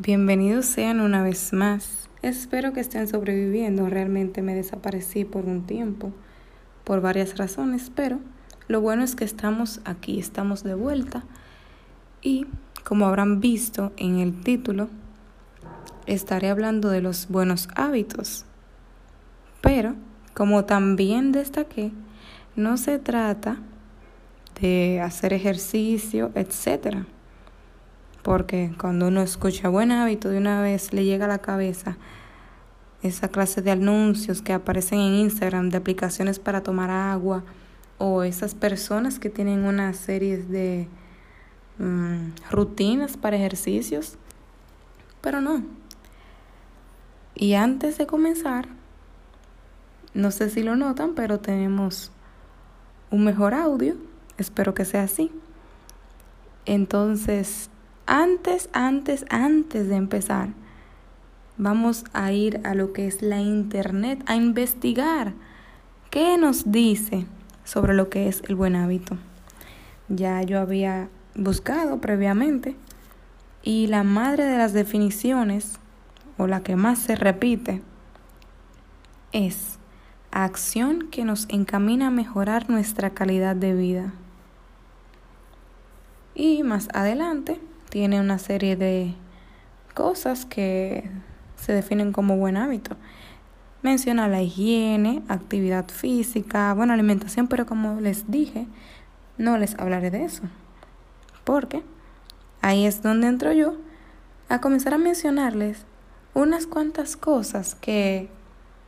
bienvenidos sean una vez más. Espero que estén sobreviviendo. Realmente me desaparecí por un tiempo, por varias razones, pero lo bueno es que estamos aquí, estamos de vuelta. Y como habrán visto en el título, estaré hablando de los buenos hábitos. Pero, como también destaqué, no se trata de hacer ejercicio, etcétera porque cuando uno escucha buen hábito de una vez le llega a la cabeza esa clase de anuncios que aparecen en Instagram de aplicaciones para tomar agua o esas personas que tienen una serie de mm, rutinas para ejercicios, pero no. Y antes de comenzar, no sé si lo notan, pero tenemos un mejor audio, espero que sea así. Entonces, antes, antes, antes de empezar, vamos a ir a lo que es la Internet, a investigar qué nos dice sobre lo que es el buen hábito. Ya yo había buscado previamente y la madre de las definiciones, o la que más se repite, es acción que nos encamina a mejorar nuestra calidad de vida. Y más adelante tiene una serie de cosas que se definen como buen hábito. Menciona la higiene, actividad física, buena alimentación, pero como les dije, no les hablaré de eso. Porque ahí es donde entro yo a comenzar a mencionarles unas cuantas cosas que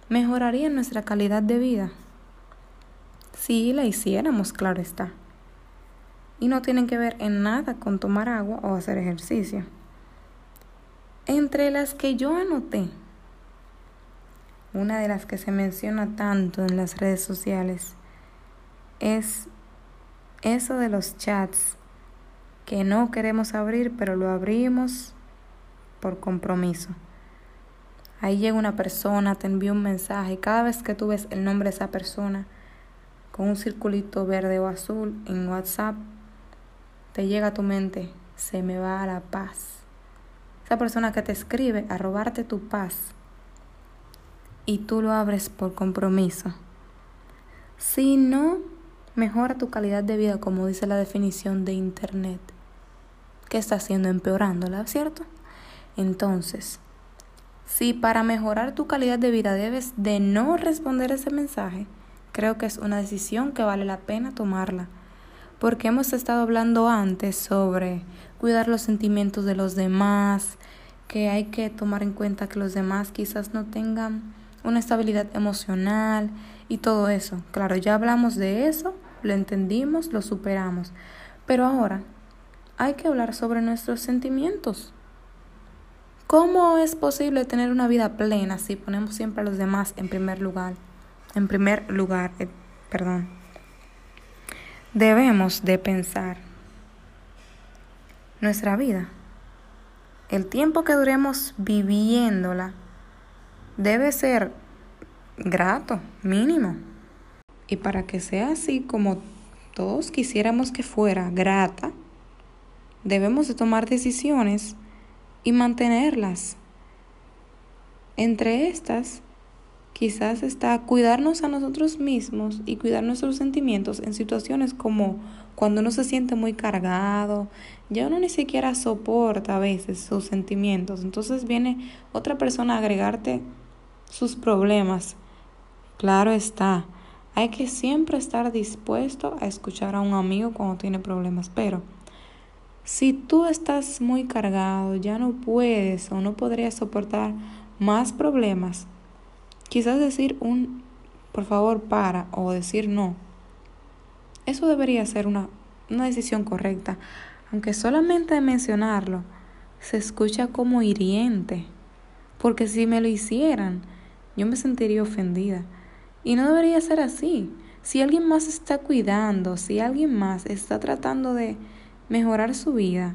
mejorarían nuestra calidad de vida. Si la hiciéramos, claro está y no tienen que ver en nada con tomar agua o hacer ejercicio. Entre las que yo anoté, una de las que se menciona tanto en las redes sociales es eso de los chats que no queremos abrir, pero lo abrimos por compromiso. Ahí llega una persona, te envía un mensaje, cada vez que tú ves el nombre de esa persona con un circulito verde o azul en WhatsApp, te llega a tu mente, se me va a la paz. Esa persona que te escribe a robarte tu paz y tú lo abres por compromiso. Si no mejora tu calidad de vida, como dice la definición de Internet, ¿qué está haciendo? Empeorándola, ¿cierto? Entonces, si para mejorar tu calidad de vida debes de no responder ese mensaje, creo que es una decisión que vale la pena tomarla porque hemos estado hablando antes sobre cuidar los sentimientos de los demás, que hay que tomar en cuenta que los demás quizás no tengan una estabilidad emocional y todo eso. Claro, ya hablamos de eso, lo entendimos, lo superamos, pero ahora hay que hablar sobre nuestros sentimientos. ¿Cómo es posible tener una vida plena si ponemos siempre a los demás en primer lugar? En primer lugar, eh, perdón debemos de pensar nuestra vida. El tiempo que duremos viviéndola debe ser grato, mínimo. Y para que sea así como todos quisiéramos que fuera grata, debemos de tomar decisiones y mantenerlas. Entre estas quizás está cuidarnos a nosotros mismos y cuidar nuestros sentimientos en situaciones como cuando uno se siente muy cargado, ya uno ni siquiera soporta a veces sus sentimientos, entonces viene otra persona a agregarte sus problemas. Claro está, hay que siempre estar dispuesto a escuchar a un amigo cuando tiene problemas, pero si tú estás muy cargado, ya no puedes o no podrías soportar más problemas, Quizás decir un por favor para o decir no. Eso debería ser una, una decisión correcta, aunque solamente mencionarlo se escucha como hiriente, porque si me lo hicieran, yo me sentiría ofendida. Y no debería ser así. Si alguien más está cuidando, si alguien más está tratando de mejorar su vida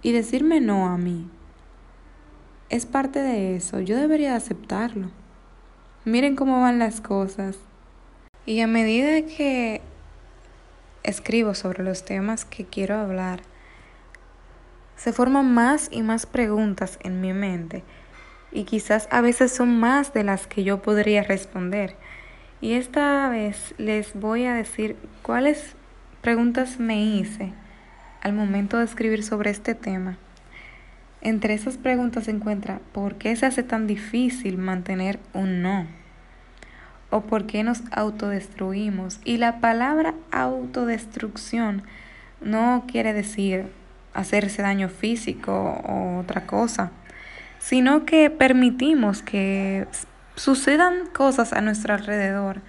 y decirme no a mí, es parte de eso. Yo debería aceptarlo. Miren cómo van las cosas. Y a medida que escribo sobre los temas que quiero hablar, se forman más y más preguntas en mi mente y quizás a veces son más de las que yo podría responder. Y esta vez les voy a decir cuáles preguntas me hice al momento de escribir sobre este tema. Entre esas preguntas se encuentra ¿por qué se hace tan difícil mantener un no? ¿O por qué nos autodestruimos? Y la palabra autodestrucción no quiere decir hacerse daño físico o otra cosa, sino que permitimos que sucedan cosas a nuestro alrededor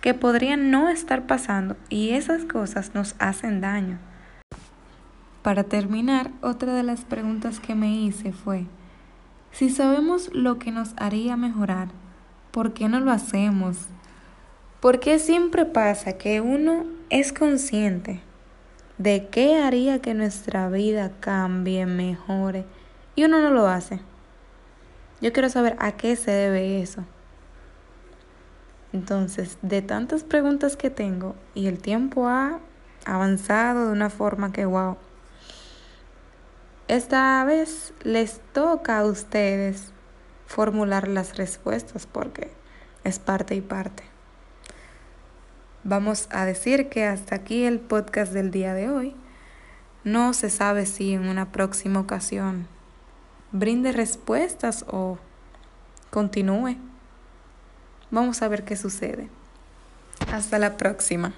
que podrían no estar pasando y esas cosas nos hacen daño. Para terminar, otra de las preguntas que me hice fue, si sabemos lo que nos haría mejorar, ¿por qué no lo hacemos? ¿Por qué siempre pasa que uno es consciente de qué haría que nuestra vida cambie, mejore, y uno no lo hace? Yo quiero saber a qué se debe eso. Entonces, de tantas preguntas que tengo y el tiempo ha avanzado de una forma que, wow, esta vez les toca a ustedes formular las respuestas porque es parte y parte. Vamos a decir que hasta aquí el podcast del día de hoy. No se sabe si en una próxima ocasión brinde respuestas o continúe. Vamos a ver qué sucede. Hasta la próxima.